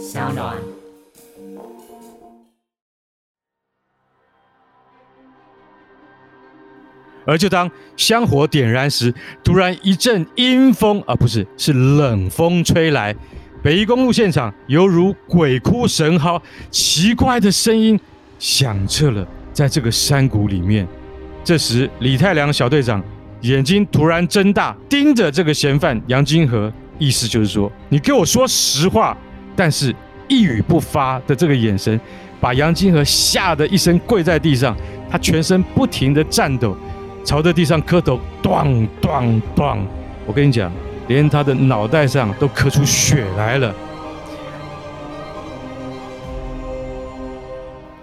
小暖。而就当香火点燃时，突然一阵阴风啊，不是，是冷风吹来。北宜公路现场犹如鬼哭神嚎，奇怪的声音响彻了在这个山谷里面。这时，李太良小队长眼睛突然睁大，盯着这个嫌犯杨金河，意思就是说：“你给我说实话。”但是一语不发的这个眼神，把杨金河吓得一声跪在地上，他全身不停的颤抖。朝着地上磕头，咚咚咚！我跟你讲，连他的脑袋上都磕出血来了。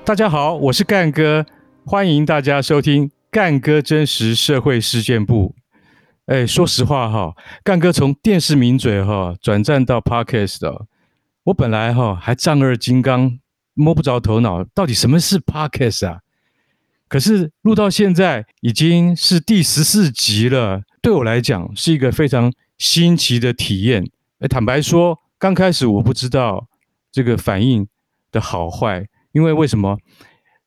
大家好，我是干哥，欢迎大家收听干哥真实社会事件部。哎，说实话哈，干哥从电视名嘴哈转战到 Podcast，我本来哈还丈二金刚摸不着头脑，到底什么是 Podcast 啊？可是录到现在已经是第十四集了，对我来讲是一个非常新奇的体验。哎，坦白说，刚开始我不知道这个反应的好坏，因为为什么？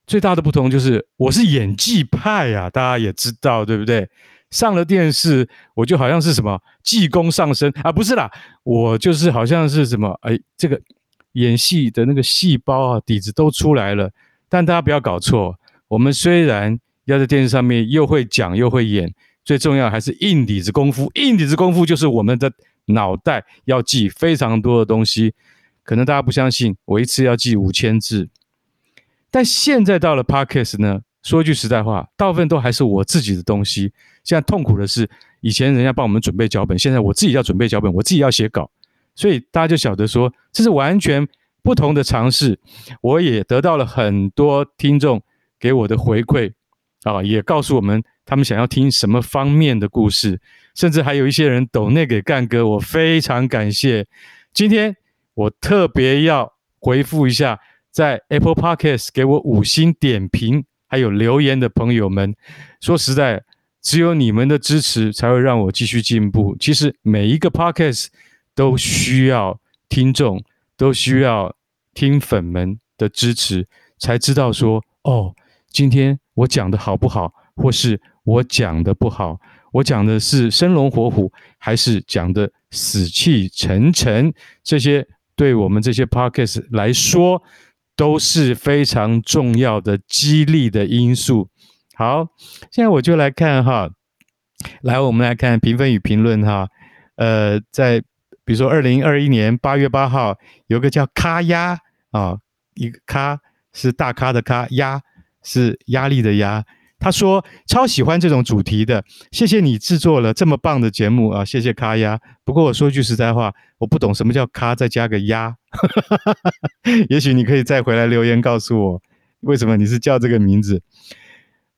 最大的不同就是我是演技派呀，大家也知道，对不对？上了电视，我就好像是什么技工上身啊，不是啦，我就是好像是什么，哎，这个演戏的那个细胞啊，底子都出来了。但大家不要搞错。我们虽然要在电视上面又会讲又会演，最重要还是硬底子功夫。硬底子功夫就是我们的脑袋要记非常多的东西。可能大家不相信，我一次要记五千字。但现在到了 Podcast 呢，说句实在话，大部分都还是我自己的东西。现在痛苦的是，以前人家帮我们准备脚本，现在我自己要准备脚本，我自己要写稿，所以大家就晓得说，这是完全不同的尝试。我也得到了很多听众。给我的回馈啊，也告诉我们他们想要听什么方面的故事，甚至还有一些人抖内给干哥，我非常感谢。今天我特别要回复一下，在 Apple Podcast 给我五星点评还有留言的朋友们。说实在，只有你们的支持才会让我继续进步。其实每一个 Podcast 都需要听众，都需要听粉们的支持，才知道说哦。今天我讲的好不好，或是我讲的不好，我讲的是生龙活虎，还是讲的死气沉沉？这些对我们这些 Podcast 来说都是非常重要的激励的因素。好，现在我就来看哈，来我们来看评分与评论哈。呃，在比如说二零二一年八月八号，有个叫咖压啊，一个咖是大咖的咖压。是压力的压，他说超喜欢这种主题的，谢谢你制作了这么棒的节目啊，谢谢咖鸭。不过我说句实在话，我不懂什么叫咖再加个鸭，也许你可以再回来留言告诉我，为什么你是叫这个名字。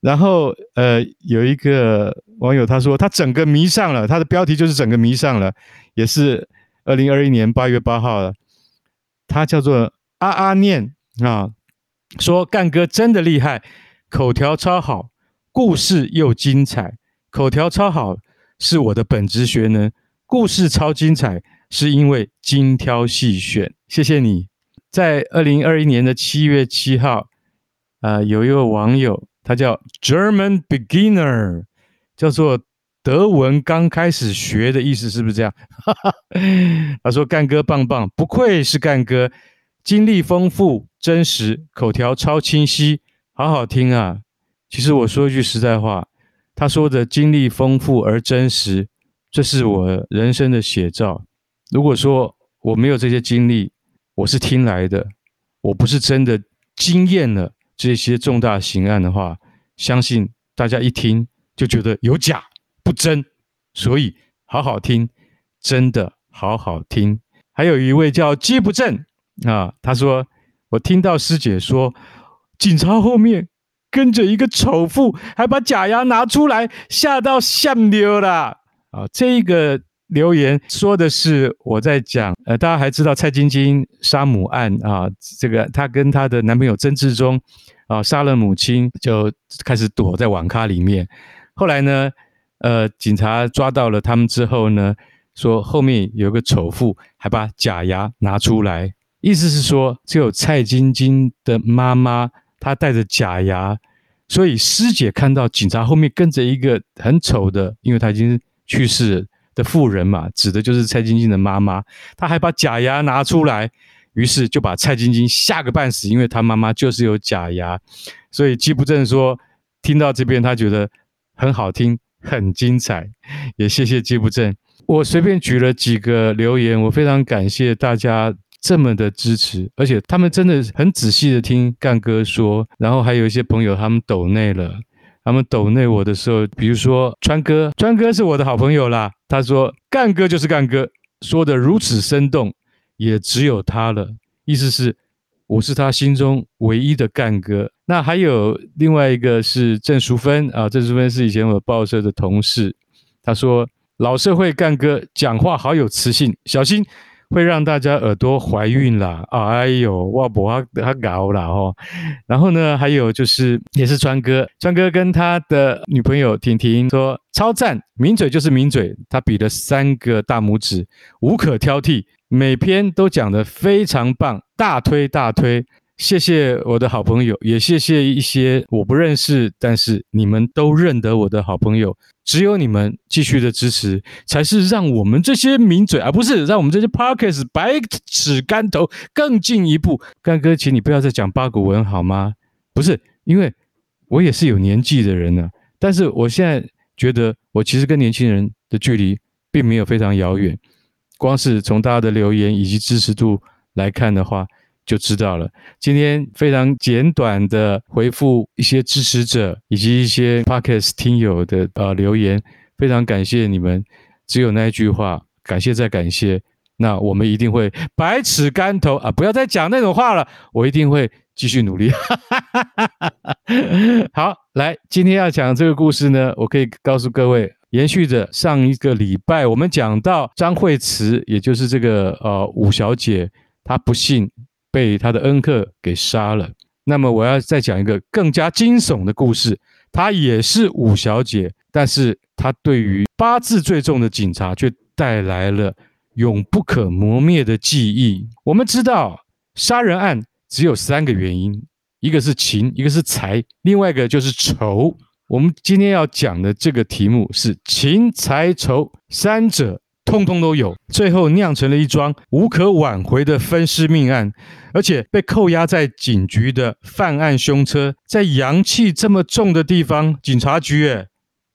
然后呃，有一个网友他说他整个迷上了，他的标题就是整个迷上了，也是二零二一年八月八号了，他叫做阿阿念啊。说干哥真的厉害，口条超好，故事又精彩。口条超好是我的本职学能，故事超精彩是因为精挑细选。谢谢你。在二零二一年的七月七号，啊、有一位网友，他叫 German Beginner，叫做德文刚开始学的意思，是不是这样？他说干哥棒棒，不愧是干哥。经历丰富、真实，口条超清晰，好好听啊！其实我说一句实在话，他说的经历丰富而真实，这是我人生的写照。如果说我没有这些经历，我是听来的，我不是真的经验了这些重大刑案的话，相信大家一听就觉得有假不真。所以好好听，真的好好听。还有一位叫鸡不正。啊，他说：“我听到师姐说，警察后面跟着一个丑妇，还把假牙拿出来，吓到吓溜了。”啊，这个留言说的是我在讲，呃，大家还知道蔡晶晶杀母案啊，这个她跟她的男朋友曾志忠啊杀了母亲，就开始躲在网咖里面。后来呢，呃，警察抓到了他们之后呢，说后面有个丑妇还把假牙拿出来。意思是说，只有蔡晶晶的妈妈他戴着假牙，所以师姐看到警察后面跟着一个很丑的，因为她已经去世的妇人嘛，指的就是蔡晶晶的妈妈。她还把假牙拿出来，于是就把蔡晶晶吓个半死，因为她妈妈就是有假牙。所以季布正说，听到这边他觉得很好听。很精彩，也谢谢季布正。我随便举了几个留言，我非常感谢大家这么的支持，而且他们真的很仔细的听干哥说。然后还有一些朋友他们抖内了，他们抖内我的时候，比如说川哥，川哥是我的好朋友啦。他说干哥就是干哥，说的如此生动，也只有他了。意思是我是他心中唯一的干哥。那还有另外一个是郑淑芬啊，郑淑芬是以前我报社的同事。他说：“老社会干哥讲话好有磁性，小心会让大家耳朵怀孕啦！”啊，哎呦，哇，不他他搞了哦。然后呢，还有就是也是川哥，川哥跟他的女朋友婷婷说：“超赞，名嘴就是名嘴。”他比了三个大拇指，无可挑剔，每篇都讲得非常棒，大推大推。谢谢我的好朋友，也谢谢一些我不认识，但是你们都认得我的好朋友。只有你们继续的支持，才是让我们这些名嘴，而不是让我们这些 Podcast 百尺竿头更进一步。干哥，请你不要再讲八股文好吗？不是，因为我也是有年纪的人呢。但是我现在觉得，我其实跟年轻人的距离并没有非常遥远。光是从大家的留言以及支持度来看的话。就知道了。今天非常简短的回复一些支持者以及一些 Podcast 听友的呃留言，非常感谢你们。只有那一句话，感谢再感谢。那我们一定会百尺竿头啊！不要再讲那种话了，我一定会继续努力。好，来，今天要讲这个故事呢，我可以告诉各位，延续着上一个礼拜我们讲到张惠慈，也就是这个呃五小姐，她不幸。被他的恩客给杀了。那么我要再讲一个更加惊悚的故事。她也是五小姐，但是她对于八字最重的警察却带来了永不可磨灭的记忆。我们知道杀人案只有三个原因：一个是情，一个是财，另外一个就是仇。我们今天要讲的这个题目是情财仇三者。通通都有，最后酿成了一桩无可挽回的分尸命案，而且被扣押在警局的犯案凶车，在阳气这么重的地方，警察局，诶，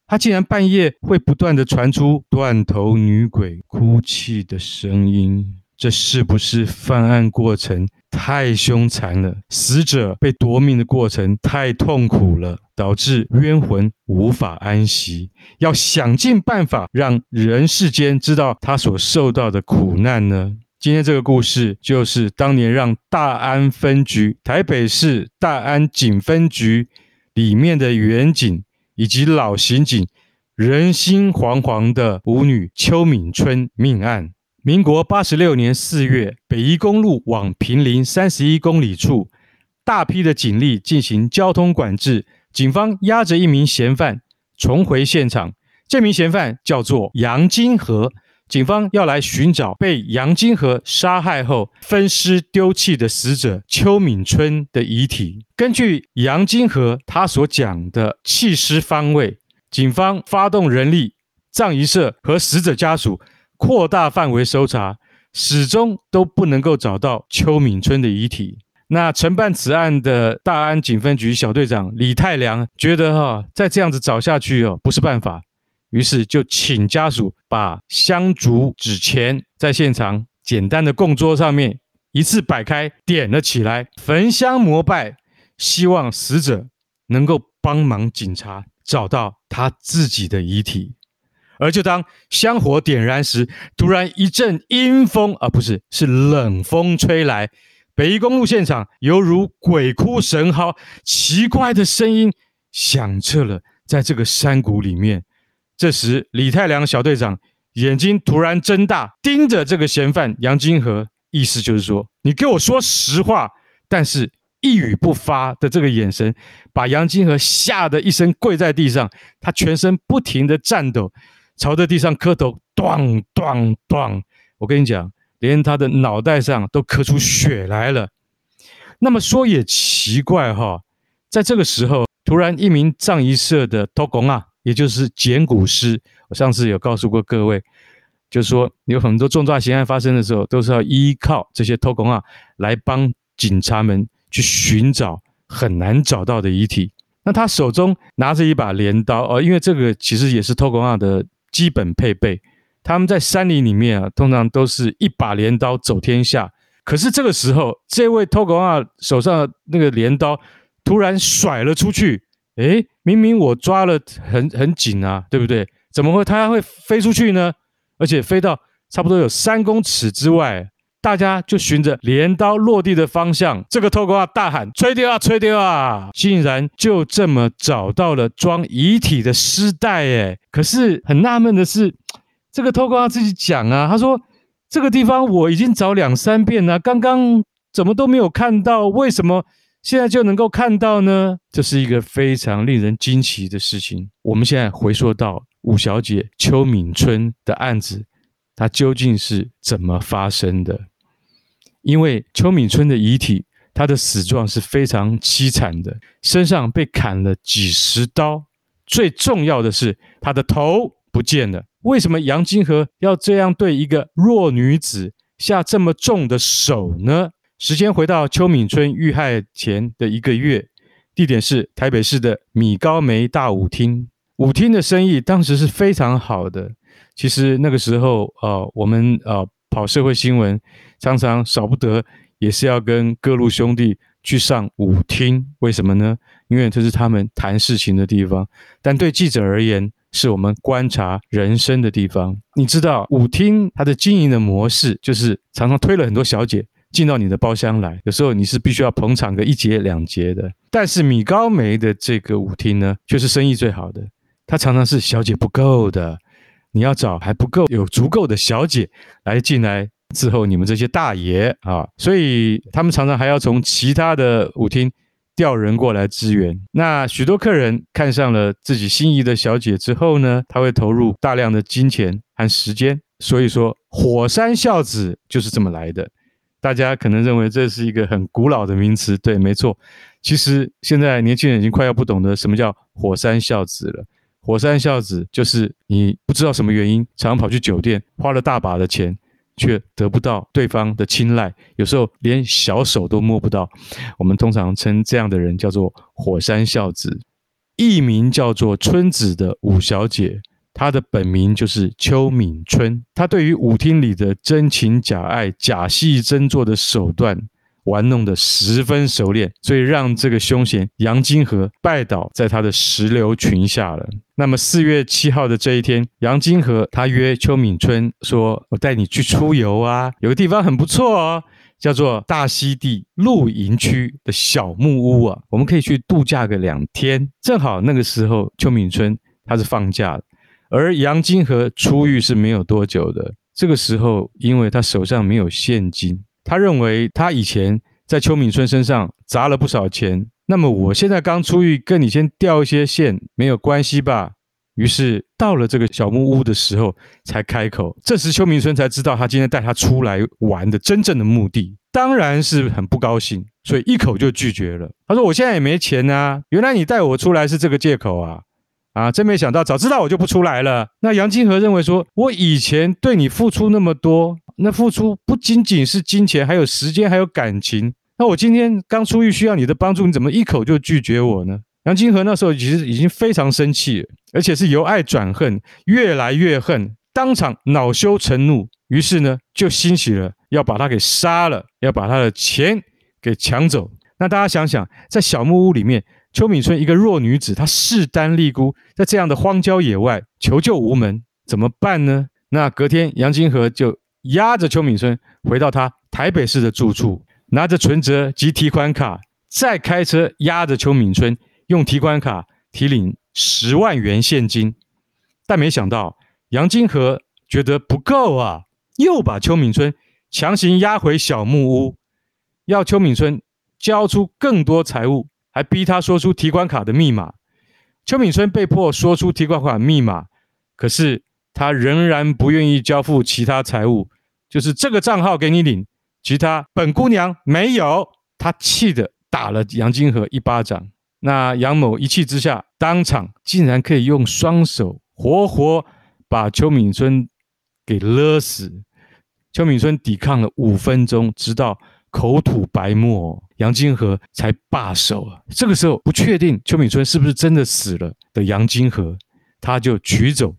他竟然半夜会不断的传出断头女鬼哭泣的声音，这是不是犯案过程太凶残了？死者被夺命的过程太痛苦了？导致冤魂无法安息，要想尽办法让人世间知道他所受到的苦难呢？今天这个故事就是当年让大安分局、台北市大安警分局里面的员警以及老刑警人心惶惶的舞女邱敏春命案。民国八十六年四月，北宜公路往坪林三十一公里处，大批的警力进行交通管制。警方押着一名嫌犯重回现场，这名嫌犯叫做杨金河。警方要来寻找被杨金河杀害后分尸丢弃的死者邱敏春的遗体。根据杨金河他所讲的弃尸方位，警方发动人力、葬仪社和死者家属扩大范围搜查，始终都不能够找到邱敏春的遗体。那承办此案的大安警分局小队长李太良觉得哈，再这样子找下去哦不是办法，于是就请家属把香烛纸钱在现场简单的供桌上面一字摆开点了起来，焚香膜拜，希望死者能够帮忙警察找到他自己的遗体。而就当香火点燃时，突然一阵阴风啊，不是，是冷风吹来。北宜公路现场犹如鬼哭神嚎，奇怪的声音响彻了在这个山谷里面。这时，李太良小队长眼睛突然睁大，盯着这个嫌犯杨金河，意思就是说：“你给我说实话。”但是一语不发的这个眼神，把杨金河吓得一声跪在地上，他全身不停地颤抖，朝着地上磕头，咚咚咚。我跟你讲。连他的脑袋上都磕出血来了。那么说也奇怪哈，在这个时候，突然一名藏仪社的土公啊，也就是捡骨师，我上次有告诉过各位，就是说有很多重大刑案发生的时候，都是要依靠这些土公啊来帮警察们去寻找很难找到的遗体。那他手中拿着一把镰刀哦，因为这个其实也是土公啊的基本配备。他们在山林里面啊，通常都是一把镰刀走天下。可是这个时候，这位土公啊手上的那个镰刀突然甩了出去。诶，明明我抓了很很紧啊，对不对？怎么会它会飞出去呢？而且飞到差不多有三公尺之外，大家就循着镰刀落地的方向，这个土公啊大喊：“吹掉啊，吹掉啊！”竟然就这么找到了装遗体的尸袋。诶，可是很纳闷的是，这个土公啊自己讲啊，他说。这个地方我已经找两三遍了，刚刚怎么都没有看到？为什么现在就能够看到呢？这是一个非常令人惊奇的事情。我们现在回溯到五小姐邱敏春的案子，它究竟是怎么发生的？因为邱敏春的遗体，他的死状是非常凄惨的，身上被砍了几十刀，最重要的是他的头不见了。为什么杨金河要这样对一个弱女子下这么重的手呢？时间回到邱敏春遇害前的一个月，地点是台北市的米高梅大舞厅。舞厅的生意当时是非常好的。其实那个时候，呃，我们呃跑社会新闻，常常少不得也是要跟各路兄弟去上舞厅。为什么呢？因为这是他们谈事情的地方。但对记者而言，是我们观察人生的地方。你知道舞厅它的经营的模式，就是常常推了很多小姐进到你的包厢来，有时候你是必须要捧场个一节两节的。但是米高梅的这个舞厅呢，却是生意最好的。它常常是小姐不够的，你要找还不够有足够的小姐来进来伺候你们这些大爷啊，所以他们常常还要从其他的舞厅。调人过来支援，那许多客人看上了自己心仪的小姐之后呢，他会投入大量的金钱和时间。所以说，火山孝子就是这么来的。大家可能认为这是一个很古老的名词，对，没错。其实现在年轻人已经快要不懂得什么叫火山孝子了。火山孝子就是你不知道什么原因，常跑去酒店，花了大把的钱。却得不到对方的青睐，有时候连小手都摸不到。我们通常称这样的人叫做“火山孝子”，艺名叫做春子的五小姐，她的本名就是邱敏春。她对于舞厅里的真情假爱、假戏真做的手段，玩弄得十分熟练，所以让这个凶嫌杨金河拜倒在他的石榴裙下了。那么四月七号的这一天，杨金河他约邱敏春说：“我带你去出游啊，有个地方很不错哦，叫做大溪地露营区的小木屋啊，我们可以去度假个两天。正好那个时候，邱敏春他是放假的，而杨金河出狱是没有多久的。这个时候，因为他手上没有现金。”他认为他以前在邱敏春身上砸了不少钱，那么我现在刚出狱，跟你先掉一些线没有关系吧？于是到了这个小木屋的时候才开口。这时邱明春才知道他今天带他出来玩的真正的目的，当然是很不高兴，所以一口就拒绝了。他说：“我现在也没钱啊，原来你带我出来是这个借口啊？啊，真没想到，早知道我就不出来了。”那杨金河认为说：“我以前对你付出那么多。”那付出不仅仅是金钱，还有时间，还有感情。那我今天刚出狱，需要你的帮助，你怎么一口就拒绝我呢？杨金河那时候其实已经非常生气，而且是由爱转恨，越来越恨，当场恼羞成怒，于是呢就兴起了要把他给杀了，要把他的钱给抢走。那大家想想，在小木屋里面，邱敏春一个弱女子，她势单力孤，在这样的荒郊野外求救无门，怎么办呢？那隔天杨金河就。押着邱敏春回到他台北市的住处，拿着存折及提款卡，再开车押着邱敏春用提款卡提领十万元现金。但没想到杨金河觉得不够啊，又把邱敏春强行押回小木屋，要邱敏春交出更多财物，还逼他说出提款卡的密码。邱敏春被迫说出提款卡密码，可是他仍然不愿意交付其他财物。就是这个账号给你领，其他本姑娘没有。他气得打了杨金河一巴掌。那杨某一气之下，当场竟然可以用双手活活把邱敏春给勒死。邱敏春抵抗了五分钟，直到口吐白沫，杨金河才罢手。这个时候不确定邱敏春是不是真的死了的杨金河，他就取走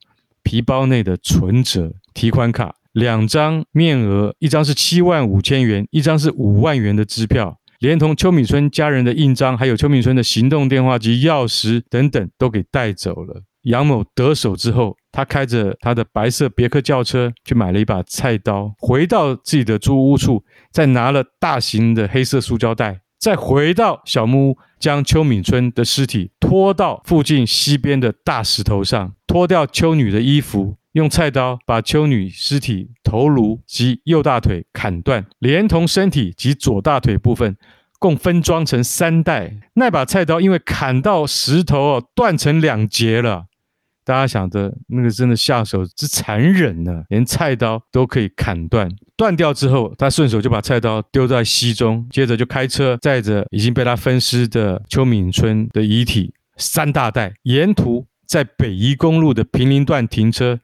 皮包内的存折、提款卡两张，面额一张是七万五千元，一张是五万元的支票。连同邱敏春家人的印章，还有邱敏春的行动电话及钥匙等等，都给带走了。杨某得手之后，他开着他的白色别克轿车去买了一把菜刀，回到自己的租屋处，再拿了大型的黑色塑胶袋，再回到小木屋，将邱敏春的尸体拖到附近溪边的大石头上，脱掉邱女的衣服。用菜刀把邱女尸体头颅及右大腿砍断，连同身体及左大腿部分，共分装成三袋。那把菜刀因为砍到石头哦，断成两截了。大家想着那个真的下手之残忍呢，连菜刀都可以砍断。断掉之后，他顺手就把菜刀丢在溪中，接着就开车载着已经被他分尸的邱敏春的遗体三大袋，沿途。在北宜公路的平林段停车，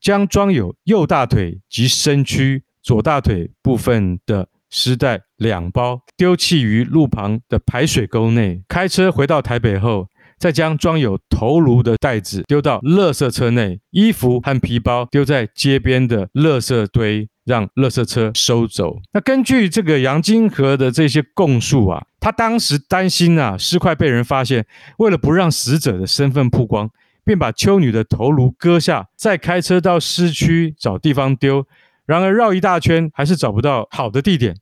将装有右大腿及身躯、左大腿部分的尸袋两包丢弃于路旁的排水沟内。开车回到台北后，再将装有头颅的袋子丢到垃圾车内，衣服和皮包丢在街边的垃圾堆，让垃圾车收走。那根据这个杨金河的这些供述啊，他当时担心啊尸块被人发现，为了不让死者的身份曝光。便把秋女的头颅割下，再开车到市区找地方丢。然而绕一大圈还是找不到好的地点，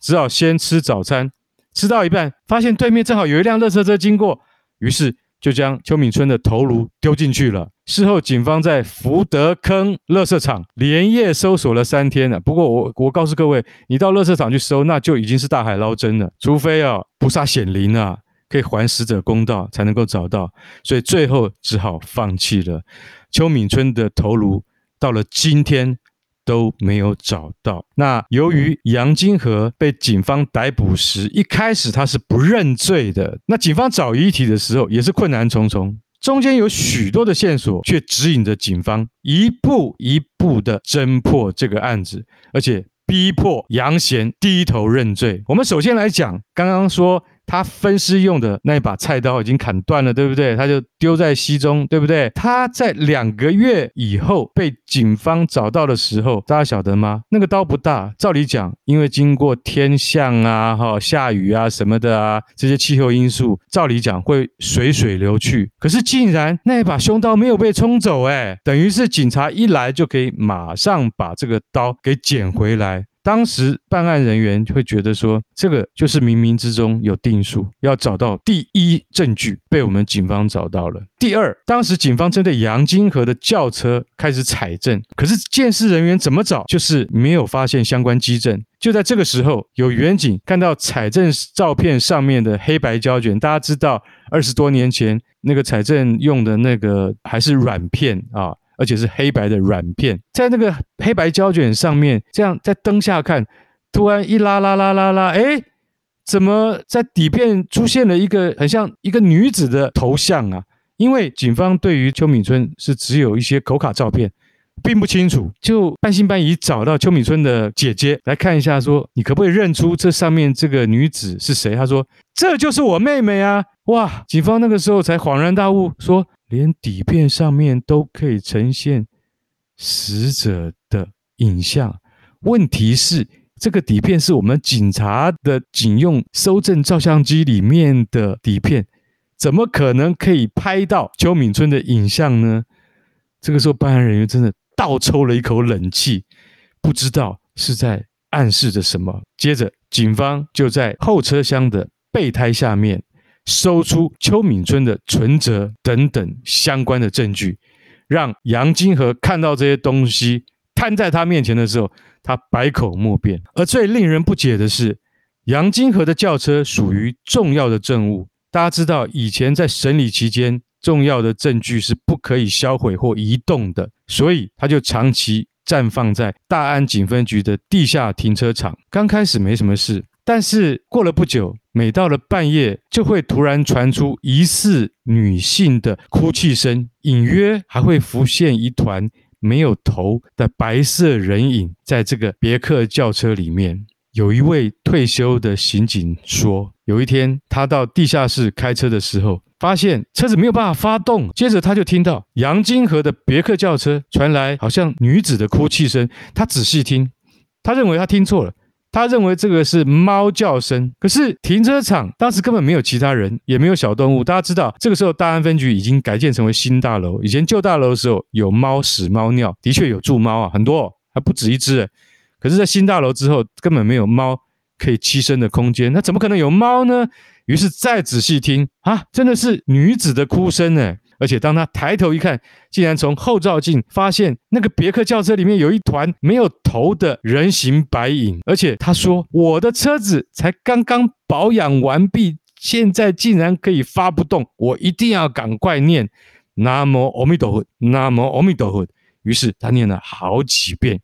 只好先吃早餐。吃到一半，发现对面正好有一辆垃圾车经过，于是就将邱敏春的头颅丢进去了。事后，警方在福德坑垃圾场连夜搜索了三天了。不过我我告诉各位，你到垃圾场去搜，那就已经是大海捞针了，除非啊菩萨显灵啊。可以还死者公道，才能够找到，所以最后只好放弃了。邱敏春的头颅到了今天都没有找到。那由于杨金河被警方逮捕时，一开始他是不认罪的。那警方找遗体的时候也是困难重重，中间有许多的线索，却指引着警方一步一步的侦破这个案子，而且逼迫杨贤低头认罪。我们首先来讲，刚刚说。他分尸用的那一把菜刀已经砍断了，对不对？他就丢在溪中，对不对？他在两个月以后被警方找到的时候，大家晓得吗？那个刀不大，照理讲，因为经过天象啊、哈下雨啊什么的啊，这些气候因素，照理讲会随水流去。可是竟然那一把凶刀没有被冲走，哎，等于是警察一来就可以马上把这个刀给捡回来。当时办案人员会觉得说，这个就是冥冥之中有定数，要找到第一证据被我们警方找到了。第二，当时警方针对杨金河的轿车开始采证，可是鉴识人员怎么找就是没有发现相关基证。就在这个时候，有员警看到采证照片上面的黑白胶卷，大家知道二十多年前那个采证用的那个还是软片啊。而且是黑白的软片，在那个黑白胶卷上面，这样在灯下看，突然一拉拉拉拉拉，哎，怎么在底片出现了一个很像一个女子的头像啊？因为警方对于邱敏春是只有一些口卡照片，并不清楚，就半信半疑找到邱敏春的姐姐来看一下，说你可不可以认出这上面这个女子是谁？她说这就是我妹妹啊！哇，警方那个时候才恍然大悟，说。连底片上面都可以呈现死者的影像，问题是这个底片是我们警察的警用搜证照相机里面的底片，怎么可能可以拍到邱敏春的影像呢？这个时候，办案人员真的倒抽了一口冷气，不知道是在暗示着什么。接着，警方就在后车厢的备胎下面。搜出邱敏春的存折等等相关的证据，让杨金河看到这些东西摊在他面前的时候，他百口莫辩。而最令人不解的是，杨金河的轿车属于重要的证物。大家知道，以前在审理期间，重要的证据是不可以销毁或移动的，所以他就长期暂放在大安警分局的地下停车场。刚开始没什么事，但是过了不久，每到了半夜，就会突然传出疑似女性的哭泣声，隐约还会浮现一团没有头的白色人影，在这个别克轿车里面。有一位退休的刑警说，有一天他到地下室开车的时候，发现车子没有办法发动。接着他就听到杨金河的别克轿车传来好像女子的哭泣声。他仔细听，他认为他听错了，他认为这个是猫叫声。可是停车场当时根本没有其他人，也没有小动物。大家知道，这个时候大安分局已经改建成为新大楼。以前旧大楼的时候有猫屎、猫尿，的确有住猫啊，很多，还不止一只。可是，在新大楼之后，根本没有猫可以栖身的空间，那怎么可能有猫呢？于是再仔细听啊，真的是女子的哭声呢！而且当他抬头一看，竟然从后照镜发现那个别克轿车里面有一团没有头的人形白影。而且他说：“我的车子才刚刚保养完毕，现在竟然可以发不动，我一定要赶快念南无阿弥陀佛，南无阿弥陀佛。”于是他念了好几遍。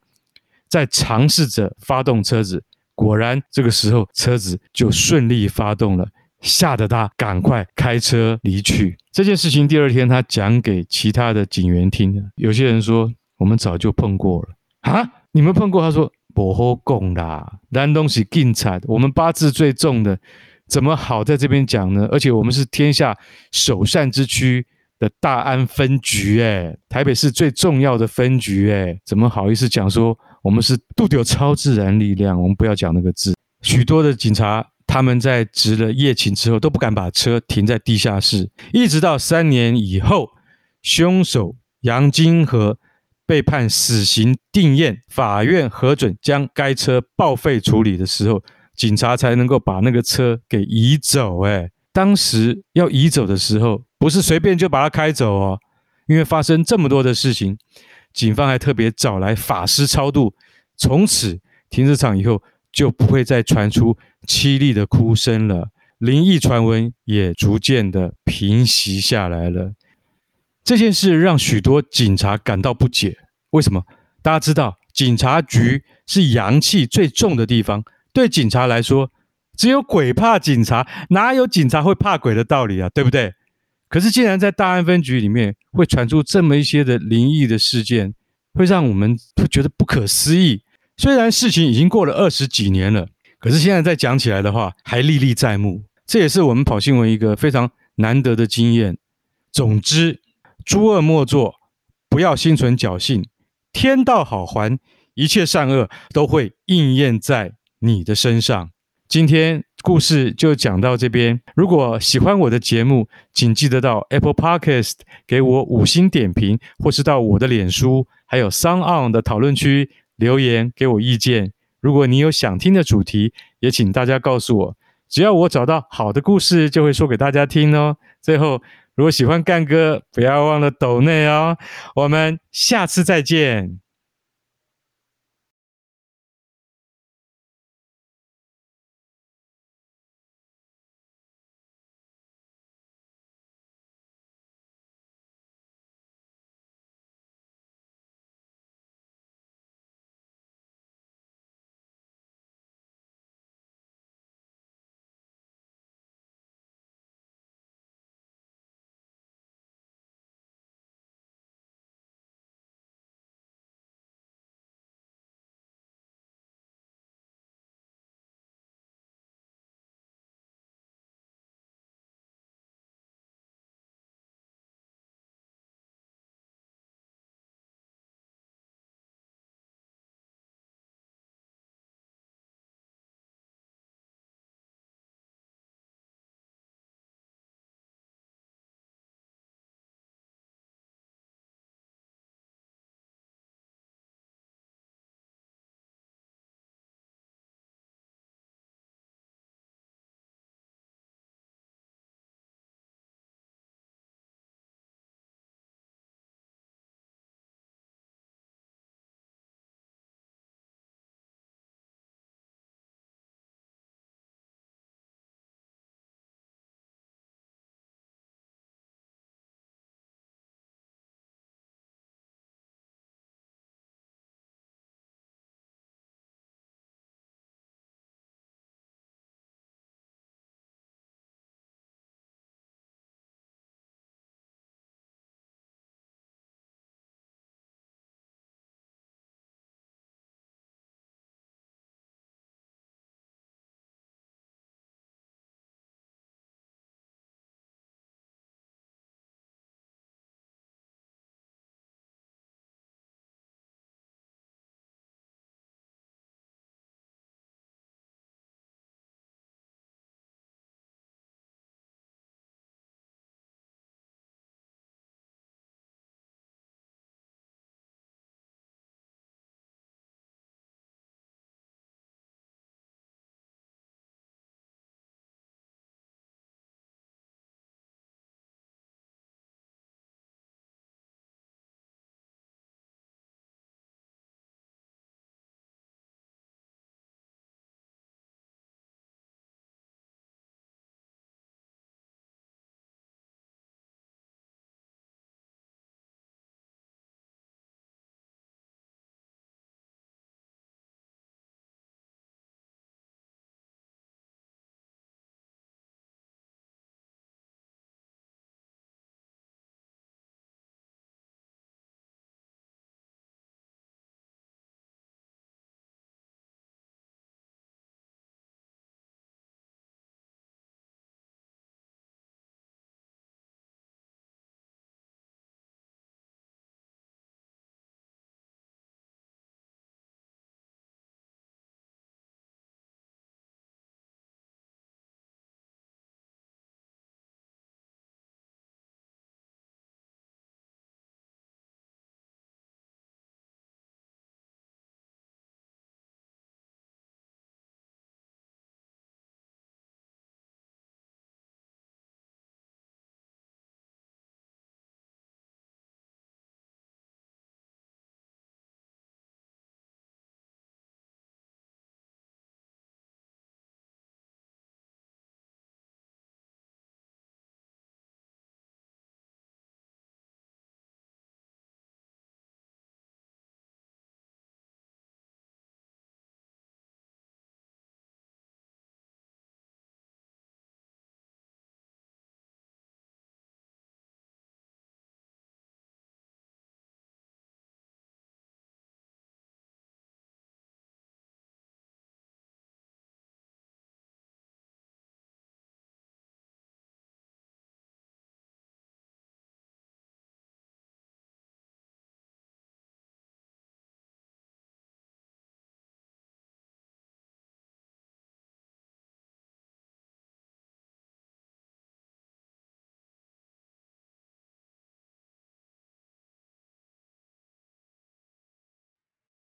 在尝试着发动车子，果然这个时候车子就顺利发动了，吓得他赶快开车离去。这件事情第二天他讲给其他的警员听，有些人说我们早就碰过了啊，你们碰过？他说不好讲啦，难东西更惨，我们八字最重的，怎么好在这边讲呢？而且我们是天下首善之区的大安分局，哎，台北市最重要的分局，哎，怎么好意思讲说？我们是度有超自然力量，我们不要讲那个字。许多的警察他们在值了夜勤之后都不敢把车停在地下室，一直到三年以后，凶手杨金河被判死刑定谳，法院核准将该车报废处理的时候，警察才能够把那个车给移走。哎，当时要移走的时候，不是随便就把它开走哦，因为发生这么多的事情。警方还特别找来法师超度，从此停车场以后就不会再传出凄厉的哭声了，灵异传闻也逐渐的平息下来了。这件事让许多警察感到不解，为什么？大家知道，警察局是阳气最重的地方，对警察来说，只有鬼怕警察，哪有警察会怕鬼的道理啊？对不对？可是，竟然在大安分局里面会传出这么一些的灵异的事件，会让我们会觉得不可思议。虽然事情已经过了二十几年了，可是现在再讲起来的话，还历历在目。这也是我们跑新闻一个非常难得的经验。总之，诸恶莫作，不要心存侥幸，天道好还，一切善恶都会应验在你的身上。今天故事就讲到这边。如果喜欢我的节目，请记得到 Apple Podcast 给我五星点评，或是到我的脸书还有 SoundOn 的讨论区留言给我意见。如果你有想听的主题，也请大家告诉我。只要我找到好的故事，就会说给大家听哦。最后，如果喜欢干哥，不要忘了抖内哦。我们下次再见。